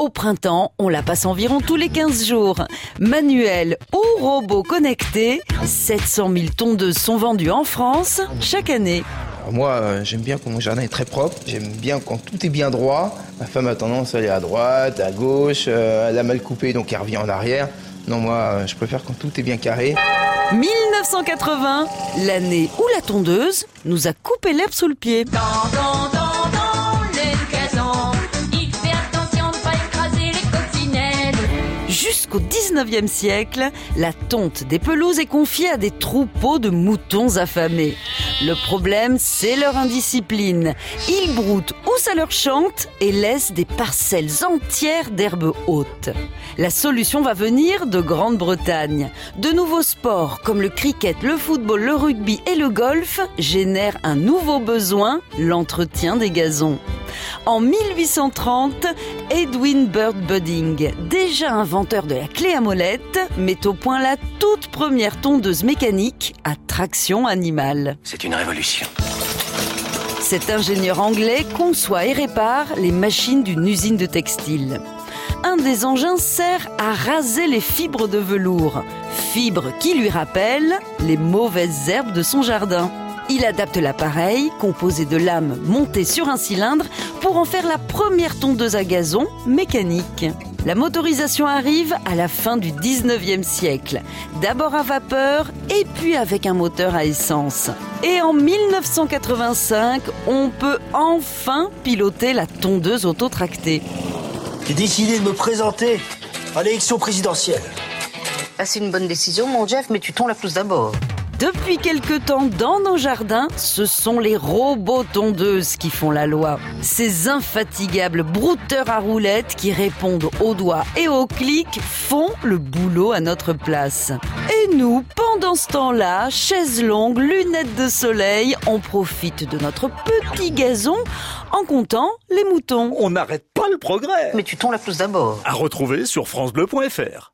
Au printemps, on la passe environ tous les 15 jours. Manuel ou robot connecté, 700 000 tondeuses sont vendues en France chaque année. moi, euh, j'aime bien quand mon jardin est très propre. J'aime bien quand tout est bien droit. Ma femme a tendance à aller à droite, à gauche. euh, elle a mal coupé, donc elle revient en arrière. Non, moi, euh, je préfère quand tout est bien carré. 1980, l'année où la tondeuse nous a coupé l'herbe sous le pied. Jusqu'au 19e siècle, la tonte des pelouses est confiée à des troupeaux de moutons affamés. Le problème, c'est leur indiscipline. Ils broutent où ça leur chante et laissent des parcelles entières d'herbes hautes. La solution va venir de Grande-Bretagne. De nouveaux sports comme le cricket, le football, le rugby et le golf génèrent un nouveau besoin, l'entretien des gazons. En 1830, Edwin Bird Budding, déjà inventeur de la clé à molette, met au point la toute première tondeuse mécanique à traction animale. C'est une révolution. Cet ingénieur anglais conçoit et répare les machines d'une usine de textile. Un des engins sert à raser les fibres de velours, fibres qui lui rappellent les mauvaises herbes de son jardin. Il adapte l'appareil, composé de lames montées sur un cylindre, pour en faire la première tondeuse à gazon mécanique. La motorisation arrive à la fin du 19e siècle, d'abord à vapeur et puis avec un moteur à essence. Et en 1985, on peut enfin piloter la tondeuse autotractée. J'ai décidé de me présenter à l'élection présidentielle. Ah, c'est une bonne décision, mon Jeff, mais tu tonds la flousse d'abord. Depuis quelque temps, dans nos jardins, ce sont les robots tondeuses qui font la loi. Ces infatigables brouteurs à roulettes qui répondent aux doigts et aux clics font le boulot à notre place. Et nous, pendant ce temps-là, chaises longues, lunettes de soleil, on profite de notre petit gazon en comptant les moutons. On n'arrête pas le progrès. Mais tu tonds la flousse d'abord. À retrouver sur francebleu.fr.